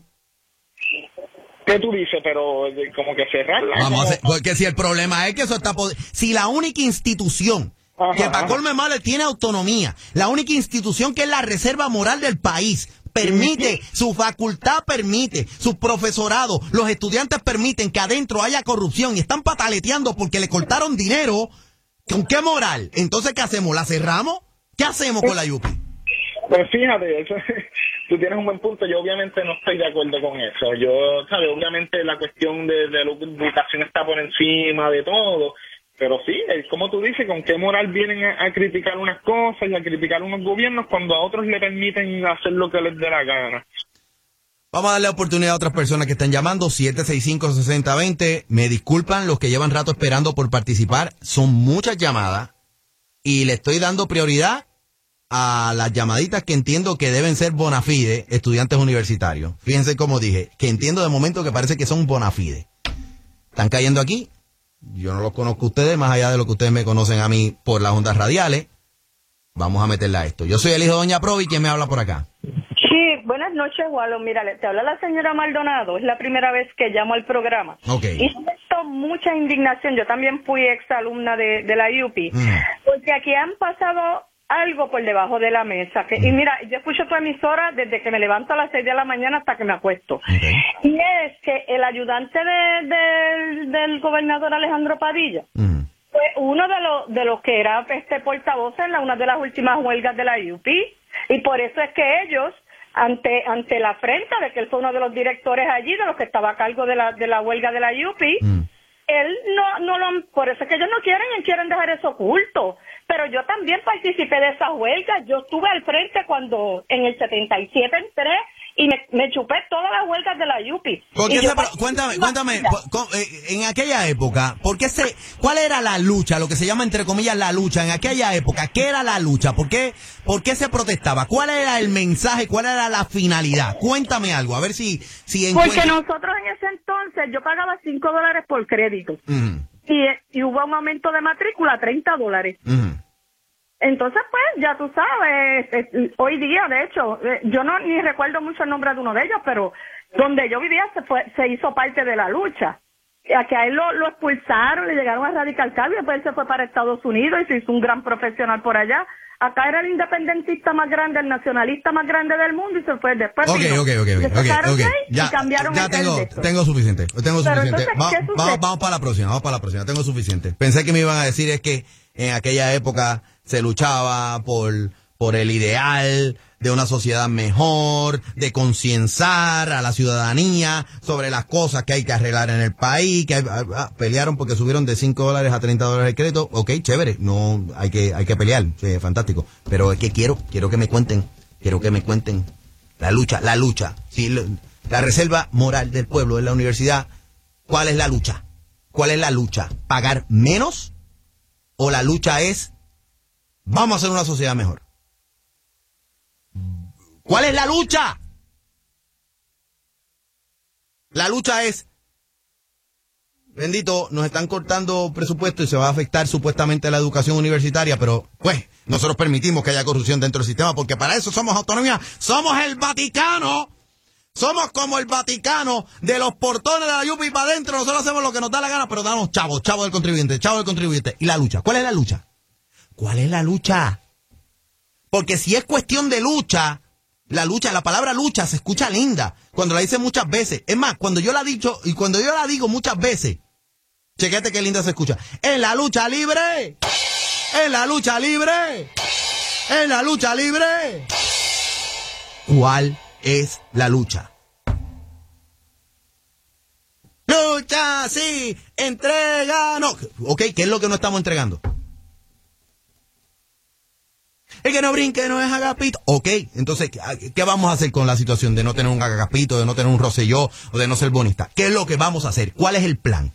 ¿Qué tú dices? Pero eh, como que cerrarla. Vamos a hacer, porque si el problema es que eso está... Si la única institución que para colme mal tiene autonomía. La única institución que es la reserva moral del país permite, su facultad permite, su profesorado, los estudiantes permiten que adentro haya corrupción y están pataleteando porque le cortaron dinero. ¿Con qué moral? Entonces, ¿qué hacemos? ¿La cerramos? ¿Qué hacemos con la Yupi? Pues fíjate, eso, tú tienes un buen punto. Yo obviamente no estoy de acuerdo con eso. Yo, ¿sabes? Obviamente la cuestión de, de la educación está por encima de todo pero sí, como tú dices, con qué moral vienen a, criticar unas cosas y a criticar unos gobiernos cuando a otros le permiten hacer lo que les dé la gana. Vamos a darle oportunidad a otras personas que están llamando, 765-6020. Me disculpan los que llevan rato esperando por participar. Son muchas llamadas y le estoy dando prioridad a las llamaditas que entiendo que deben ser bona fide, estudiantes universitarios. Fíjense como dije, que entiendo de momento que parece que son bona fide. Están cayendo aquí yo no los conozco a ustedes, más allá de lo que ustedes me conocen a mí por las ondas radiales. Vamos a meterle a esto. Yo soy el hijo de Doña Provi, ¿quién me habla por acá? Sí, buenas noches, Walo. Mira, te habla la señora Maldonado. Es la primera vez que llamo al programa. Ok. Y siento mucha indignación. Yo también fui ex alumna de, de la UPI. Mm. Porque aquí han pasado algo por debajo de la mesa. Que, Y mira, yo escucho tu emisora desde que me levanto a las 6 de la mañana hasta que me acuesto. Y es que el ayudante de- del- del gobernador Alejandro Padilla fue uno de los de los que era este portavoz en la, una de las últimas huelgas de la UP. Y por eso es que ellos, ante ante la afrenta de que él fue uno de los directores allí, de los que estaba a cargo de la, de la huelga de la UP, él no, no lo, por eso es que ellos no quieren, quieren dejar eso oculto. Pero yo también participé de esa huelga. Yo estuve al frente cuando en el 77 entré y me, me chupé todas las huelgas de la UPI. ¿Por qué Y yo se- participé cuéntame, cuéntame, eh, en aquella época, ¿por qué se, ¿cuál era la lucha? Lo que se llama entre comillas la lucha. En aquella época, ¿qué era la lucha? ¿Por qué, por qué se protestaba? ¿Cuál era el mensaje? ¿Cuál era la finalidad? Cuéntame algo, a ver si, si Porque nosotros en ese entonces yo pagaba 5 dólares por crédito y, y hubo un aumento de matrícula a 30 dólares. Entonces, pues, ya tú sabes, es- hoy día, de hecho, eh, yo no ni recuerdo mucho el nombre de uno de ellos, pero donde yo vivía se fue, se hizo parte de la lucha. A que a él lo, lo expulsaron, le llegaron a radical cambio, después él se fue para Estados Unidos y se hizo un gran profesional por allá. Acá era el independentista más grande, el nacionalista más grande del mundo y se fue después. Ok, vino. ok, ok, Ya, y cambiaron ya el tengo, tengo suficiente, tengo Pero suficiente. vamos para la próxima, vamos para la próxima, tengo suficiente. Pensé que me iban a decir es que en aquella época se luchaba por, por el ideal de una sociedad mejor, de concienciar a la ciudadanía sobre las cosas que hay que arreglar en el país, que hay- ah, ah, pelearon porque subieron de 5 dólares a 30 dólares el crédito, ok, chévere, no, hay que, hay que pelear, fantástico, pero es que quiero, quiero que me cuenten, quiero que me cuenten la lucha, la lucha, sí, la reserva moral del pueblo en la universidad, ¿cuál es la lucha? ¿Cuál es la lucha? ¿Pagar menos o la lucha es vamos a hacer una sociedad mejor? ¿Cuál es la lucha? La lucha es, bendito, nos están cortando presupuesto y se va a afectar supuestamente la educación universitaria, pero pues nosotros permitimos que haya corrupción dentro del sistema porque para eso somos autonomía, somos el Vaticano. Somos como el Vaticano de los portones de la Yupi para adentro. Nosotros hacemos lo que nos da la gana, pero damos chavos, chavos del contribuyente, chavos del contribuyente. ¿Y la lucha? ¿Cuál es la lucha? ¿Cuál es la lucha? Porque si es cuestión de lucha, la lucha, la palabra lucha se escucha linda cuando la dice muchas veces. Es más, cuando yo la he dicho y cuando yo la digo muchas veces, chequete qué linda se escucha. En la lucha libre, en la lucha libre, en la lucha libre. ¿Cuál es la lucha? Lucha, sí, entrega, no. Ok, ¿qué es lo que no estamos entregando? El que no brinque no es agapito. Ok, entonces, ¿qué- ¿qué vamos a hacer con la situación de no tener un agapito, de no tener un roselló o de no ser bonista? ¿Qué es lo que vamos a hacer? ¿Cuál es el plan?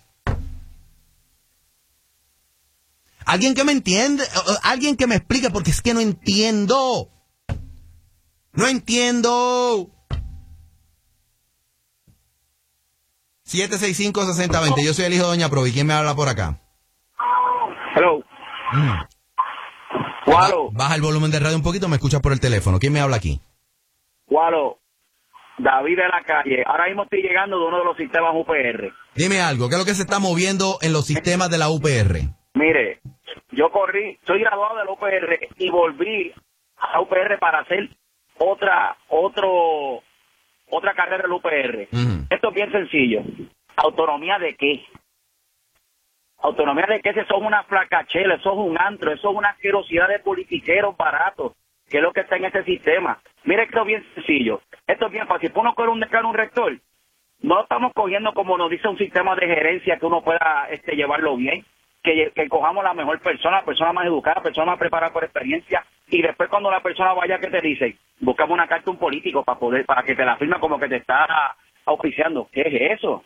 Alguien que me entiende, alguien que me explique, porque es que no entiendo. No entiendo. 765-6020. Yo soy el hijo de Doña Provi. ¿Quién me habla por acá? Hello. Ba- Baja el volumen de radio un poquito, me escuchas por el teléfono. ¿Quién me habla aquí? Gualo, David de la calle. Ahora mismo estoy llegando de uno de los sistemas UPR. Dime algo, ¿qué es lo que se está moviendo en los sistemas de la UPR? Mire, yo corrí, soy graduado del UPR y volví a UPR para hacer otra, otro, otra carrera del UPR. Esto es bien sencillo. ¿Autonomía de qué? ¿Autonomía de qué? Eso es una flacachela, eso es un antro, eso es una asquerosidad de politiqueros baratos, que es lo que está en este sistema. Mire, esto es bien sencillo. Esto es bien fácil. Uno coge un decano, un rector, no estamos cogiendo como nos dice un sistema de gerencia que uno pueda este, llevarlo bien, que, que cojamos la mejor persona, la persona más educada, la persona más preparada por experiencia, y después cuando la persona vaya, ¿qué te dice? Buscamos una carta un político para poder, para que te la firme como que te está auspiciando. ¿Qué es eso?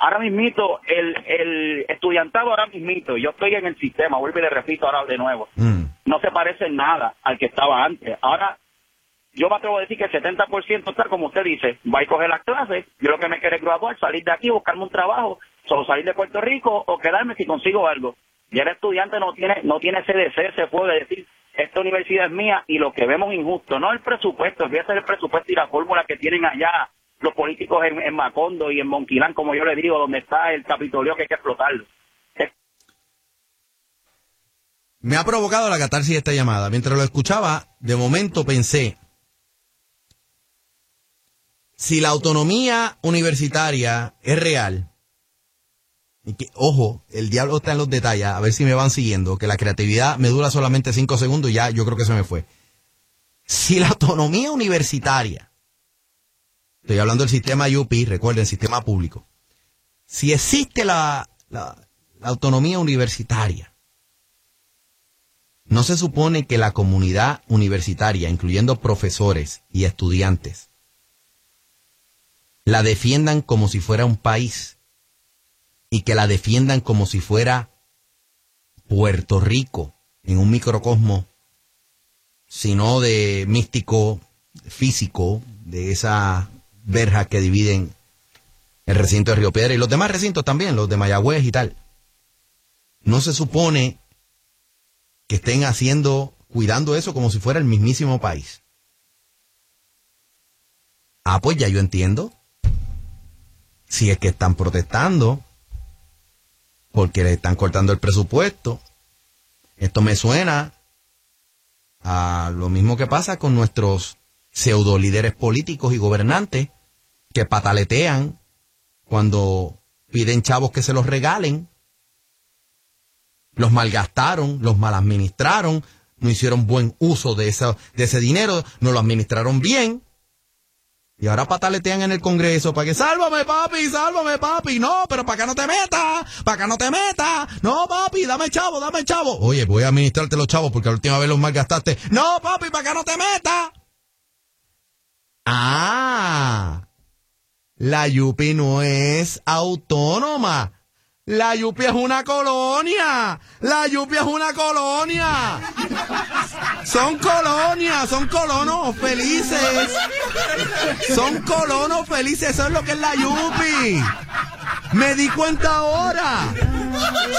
Ahora mismito, el, el estudiantado ahora mismito, yo estoy en el sistema, vuelvo y le repito ahora de nuevo, no se parece en nada al que estaba antes. Ahora, yo me atrevo a decir que el 70% está, como usted dice, va a coger las clases, yo lo que me quiero es graduar, salir de aquí, buscarme un trabajo, solo salir de Puerto Rico o quedarme si consigo algo. Y el estudiante no tiene, no tiene ese deseo, ese fuego de decir, esta universidad es mía y lo que vemos injusto, no el presupuesto, olvídate del presupuesto y la fórmula que tienen allá los políticos en, Macondo y en Monquilán, como yo le digo, donde está el Capitolio que hay que explotarlo. Me ha provocado la catarsis esta llamada. Mientras lo escuchaba, de momento pensé, si la autonomía universitaria es real, y que, ojo, el diablo está en los detalles, a ver si me van siguiendo, que la creatividad me dura solamente cinco segundos y ya yo creo que se me fue. Si la autonomía universitaria, estoy hablando del sistema UP, recuerden, sistema público, si existe la, la- la autonomía universitaria, ¿no se supone que la comunidad universitaria, incluyendo profesores y estudiantes, la defiendan como si fuera un país y que la defiendan como si fuera Puerto Rico en un microcosmo, sino de místico físico de esa verja que dividen el recinto de Río Piedra y los demás recintos también, los de Mayagüez y tal. No se supone que estén haciendo, cuidando eso como si fuera el mismísimo país. Ah, pues ya yo entiendo. Si es que están protestando porque le están cortando el presupuesto. Esto me suena a lo mismo que pasa con nuestros pseudo líderes políticos y gobernantes que pataletean cuando piden chavos que se los regalen. Los malgastaron, los maladministraron, no hicieron buen uso de, ese dinero, no lo administraron bien. Y ahora pataletean en el Congreso para que sálvame papi, sálvame papi. No, pero para acá no te metas, para acá no te metas. No papi, dame chavo, dame chavo. Oye, voy a administrarte los chavos porque la última vez los malgastaste. No papi, para acá no te metas. Ah, la Yupi no es autónoma. La Yupi es una colonia. La Yupi es una colonia. Son colonias, son colonos felices. Son colonos felices, eso es lo que es la Yupi. Me di cuenta ahora.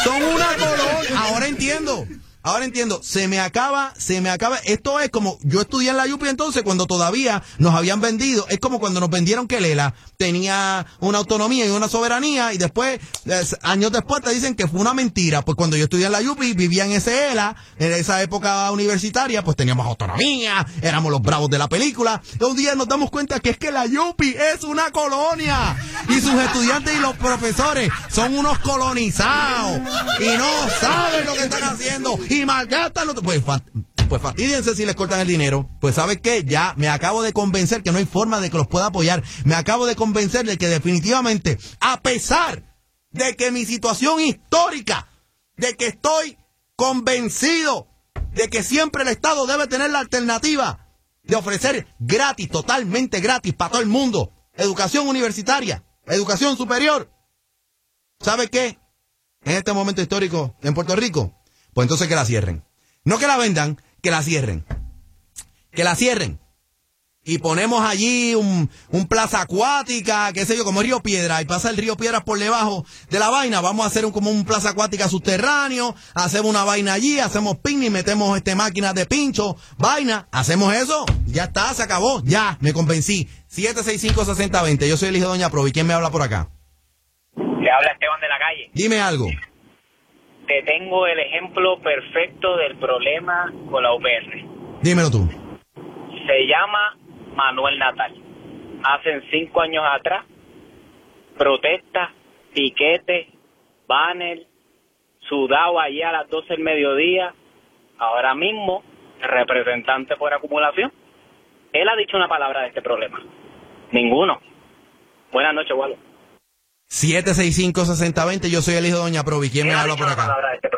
Son una colonia. Ahora entiendo. Ahora entiendo, se me acaba, se me acaba. Esto es como, yo estudié en la Yupi entonces cuando todavía nos habían vendido. Es como cuando nos vendieron que Lela tenía una autonomía y una soberanía y después, es- años después te dicen que fue una mentira. Pues cuando yo estudié en la Yupi, vivía en ese ELA, en esa época universitaria, pues teníamos autonomía, éramos los bravos de la película. Y un día nos damos cuenta que es que la Yupi es una colonia y sus estudiantes y los profesores son unos colonizados y no saben lo que están haciendo y malgastan los... Pues, pues fastidiense si les cortan el dinero. Pues ¿sabes qué? Ya me acabo de convencer que no hay forma de que los pueda apoyar. Me acabo de convencer de que definitivamente, a pesar de que mi situación histórica, de que estoy convencido de que siempre el Estado debe tener la alternativa de ofrecer gratis, totalmente gratis para todo el mundo, educación universitaria, educación superior. ¿Sabe qué? En este momento histórico en Puerto Rico, pues entonces que la cierren. No que la vendan, que la cierren. Que la cierren. Y ponemos allí un, un plaza acuática, qué sé yo, como Río Piedra, y pasa el Río Piedra por debajo de la vaina. Vamos a hacer un, como un plaza acuática subterráneo, hacemos una vaina allí, hacemos picnic, metemos este máquinas de pincho, vaina, hacemos eso, ya está, se acabó, ya, me convencí. 765-6020, yo soy el hijo de Doña Provi, ¿quién me habla por acá? Te habla Esteban de la calle. Dime algo. Te tengo el ejemplo perfecto del problema con la UPR. Dímelo tú. Se llama Manuel Natal. Hace cinco años atrás, protesta, piquete, banner, sudado allí a las 12 del mediodía. Ahora mismo, representante por acumulación. Él ha dicho una palabra de este problema. Ninguno. Buenas noches, Walo. 765-6020, yo soy el hijo de Doña Provi, ¿quién me habla por acá? De este.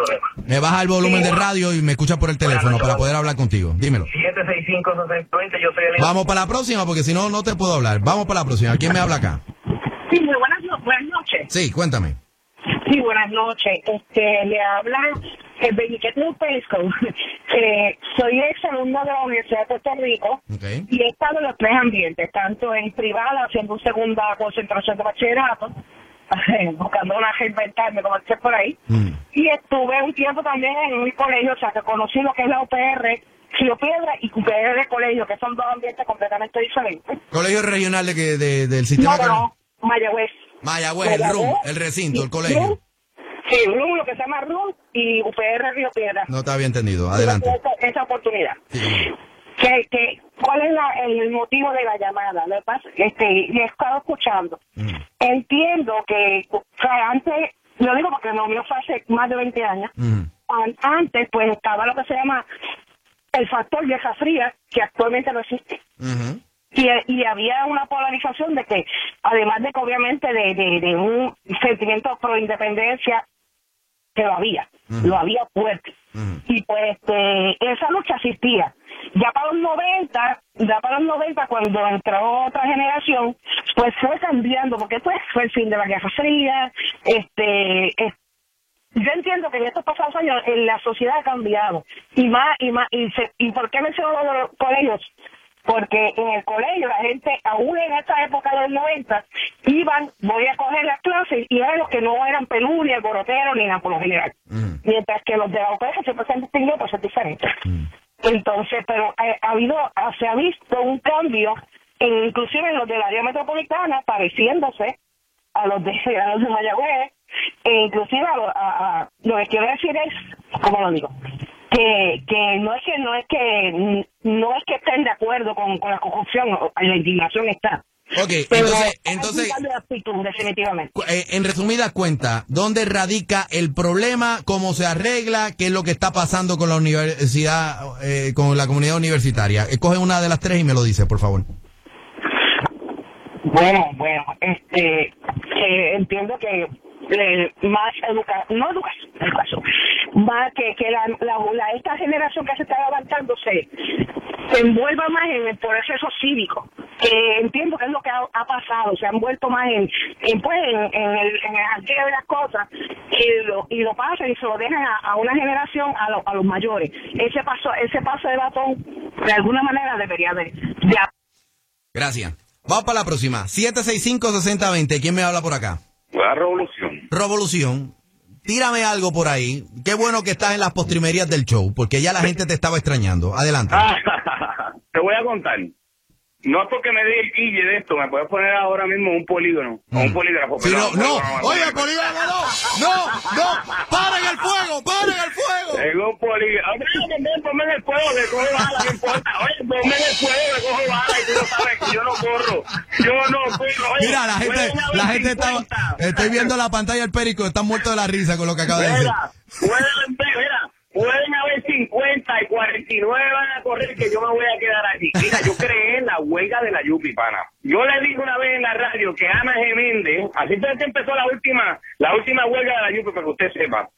Me baja el volumen del radio y me escucha por el teléfono para poder hablar contigo. Dímelo. 765-6020, yo soy el Vamos para la próxima porque si no, no te puedo hablar. Vamos para la próxima. ¿Quién me habla acá? Sí, muy buenas, no- buenas noches. Sí, cuéntame. Sí, buenas noches. Este, le habla el Beniquete Pesco. Eh, soy ex alumno de la Universidad de Puerto Rico y he estado en los tres ambientes, tanto en privada, haciendo un segunda concentración de bachillerato, buscando una reinventarme como esté por ahí, y estuve un tiempo también en mi colegio, o sea, que conocí lo que es la UPR, Río Piedra y UPR de colegio, que son dos ambientes completamente diferentes. Colegio regional de, que- de- del sistema. No, no, Mayagüez. Mayagüez, el RUM, el recinto, el colegio. Sí, RUM, lo que se llama RUM y UPR Río Piedra. No te había entendido. Adelante. Esa, esa oportunidad. Que, que, ¿Cuál es la- el motivo de la llamada? Lo pasa, este, he estado escuchando. Entiendo que, o sea, antes, lo digo porque lo mío fue hace más de 20 años, An- antes pues estaba lo que se llama el factor vieja fría, que actualmente no existe. Y, y había una polarización de que, además de que obviamente de, de, de un sentimiento pro independencia, que lo había, lo había fuerte. Y pues este, esa lucha existía. Ya para los 90, ya para los 90 cuando entró otra generación, pues fue cambiando, porque pues fue el fin de la Guerra Fría, este, es- yo entiendo que en estos pasados años eh, la sociedad ha cambiado. Y más y más y, se- y por qué menciono los colegios porque en el colegio la gente aún en esta época de los 90 iban voy a coger las clases y eran los que no eran pelú ni alboroteros ni nada por lo general. Mientras que los de la UPS siempre se han distinguido por ser diferentes. Entonces pero eh, ha habido ah, se ha visto un cambio en, inclusive en los del área metropolitana pareciéndose a los de, a los de Mayagüez, e inclusive a, a- a- lo que quiero decir es, ¿cómo lo digo? Que, que no es que no es que no es que estén de acuerdo con, con la corrupción, o- la indignación está. Ok, Pero entonces, de actitud, definitivamente. eh, en resumidas cuentas, ¿dónde radica el problema? ¿Cómo se arregla? ¿Qué es lo que está pasando con la universidad, eh, con la comunidad universitaria? Escoge una de las tres y me lo dice, por favor. Bueno, bueno, este, eh, entiendo que eh, más educación, no educación, educación, más que, que la, la, la- esta generación que se está levantando se, se envuelva más en el proceso cívico, que entiendo que es lo que ha, ha pasado, se han vuelto más en, en, pues, en, en el, en el arqueo de las cosas y lo, y lo pasan y se lo dejan a, a una generación, a, lo- a los mayores. Ese paso, ese paso de batón, de alguna manera debería de, de Gracias. Vamos para la próxima. 765-6020. ¿Quién me habla por acá? La revolución. Revolución. Tírame algo por ahí. Qué bueno que estás en las postrimerías del show, porque ya la gente te estaba extrañando. Adelante. Te voy a contar. No es porque me dé el quille de esto, me puedes poner ahora mismo un polígono o un polígrafo. Sí, no, no, no, oye, polígrafo no, no, no, paren el fuego, paren el fuego. Tengo un polígrafo. Oye, también ponme en el fuego, que cojo bala, no importa. Oye, ponme en el fuego, que cojo bala y tú no sabes que yo no corro. Yo no corro. Oye, Mira, la gente, la gente está, 50. estoy viendo la pantalla del perico, están muertos de la risa con lo que acaba de decir. Mira, pueden, mira, pueden haber 50 y 49 van a correr que yo me voy a quedar aquí. Mira, yo creé en la huelga de la Yupi, pana. Yo le dije una vez en la radio que Ana Geméndez, así que empezó la última, la última huelga de la Yupi, para que usted sepa.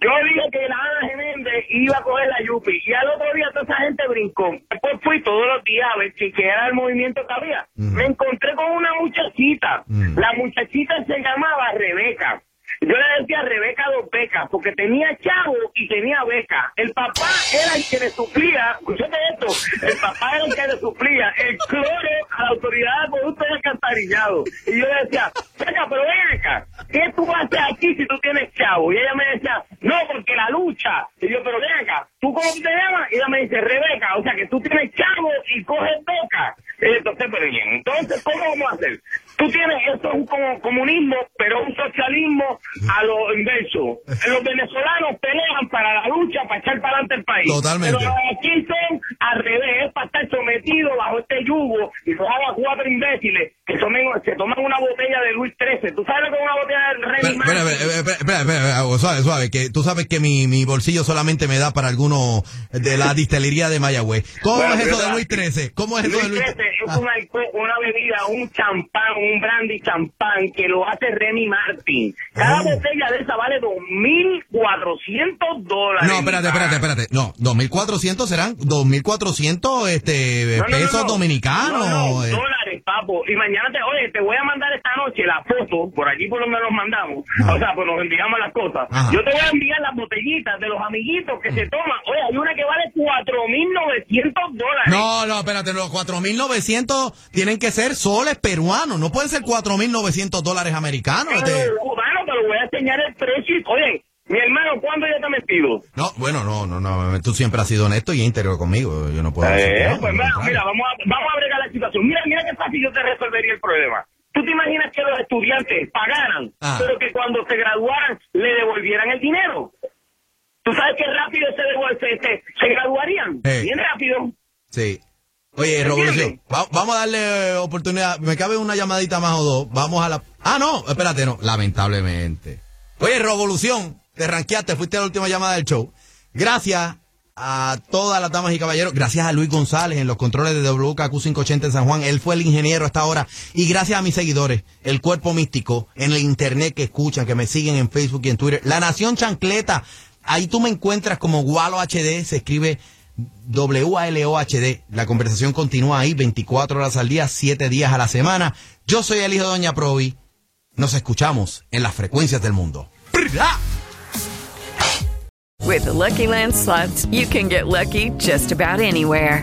Yo dije que la Ana Geméndez iba a coger la Yupi y al otro día toda esa gente brincó. Después fui todos los días a ver si que era el movimiento que había. Me encontré con una muchachita. La muchachita se llamaba Rebeca. Yo le decía Rebeca dos becas, porque tenía chavo y tenía beca. El papá era el que le suplía, escúchate esto, el papá era el que le suplía el cloro a la autoridad de productos alcantarillados. Y yo le decía, venga, pero ven acá, ¿qué tú hacer aquí si tú tienes chavo? Y ella me decía, no, porque la lucha. Y yo, pero ven acá, ¿tú cómo te llamas? Y ella me dice, Rebeca, o sea que tú tienes chavo y coges beca. Y entonces, pero bien, entonces, ¿cómo vamos a hacer? Tú tienes, esto es un como- comunismo, pero un socialismo a lo inverso. Los venezolanos pelean para la lucha, para echar para adelante el país. Totalmente. Pero los aquí son al revés, es para estar sometidos bajo este yugo y nos haga cuatro imbéciles que tomen, se toman una botella de Luis XIII. ¿Tú sabes lo que es una botella de Remy Espera, espera, espera, espera, suave, suave, que tú sabes que mi, mi bolsillo solamente me da para alguno de la distelería de Mayagüez. ¿Cómo Bueno, es eso de Luis XIII? ¿Cómo es eso de Luis Luis XIII es una, una bebida, un champán, un brandy champán que lo hace Remy Martin. Cada botella de esa vale 2.400 dólares. No, espérate, espérate, espérate. No, 2.400 serán 2.400 este, No, no, pesos no. dominicanos. No, no, eh. dólares, papo. Y mañana te, oye, te voy a mandar esta noche la foto, por allí por donde nos mandamos. O sea, pues nos enviamos las cosas. Ajá. Yo te voy a enviar las botellitas de los amiguitos que se toman. Oye, hay una que vale 4.900 dólares. No, no, espérate, los 4.900 tienen que ser soles peruanos, no pueden ser 4.900 dólares americanos. Pero, este. cubano, te lo voy a enseñar el precio. Oye, mi hermano, ¿cuándo yo te he metido? No, bueno, no, no, no, tú siempre has sido honesto y íntegro conmigo, yo no puedo decir Eh, no, pues al mira, vamos a, vamos a bregar la situación. Mira, mira qué fácil yo te resolvería el problema. ¿Tú te imaginas que los estudiantes pagaran, Ah. pero que cuando se graduaran le devolvieran el dinero? ¿Tú sabes qué rápido se, devuel- se, se, se graduarían? Bien rápido. Sí. Oye, ¿Me Revolución, va- vamos a darle eh, oportunidad. Me cabe una llamadita más o dos. Vamos a la. Ah, no, espérate, no. Lamentablemente. Oye, Revolución, te ranqueaste, fuiste la última llamada del show. Gracias a todas las damas y caballeros. Gracias a Luis González en los controles de WKQ 580 en San Juan. Él fue el ingeniero hasta ahora. Y gracias a mis seguidores, el cuerpo místico, en el internet que escuchan, que me siguen en Facebook y en Twitter. La Nación Chancleta. Ahí tú me encuentras como Gualo HD, se escribe WALOHD. La conversación continúa ahí 24 horas al día, 7 días a la semana. Yo soy el hijo de Doña Provi. Nos escuchamos en las frecuencias del mundo. With the Lucky Land slots, you can get lucky just about anywhere.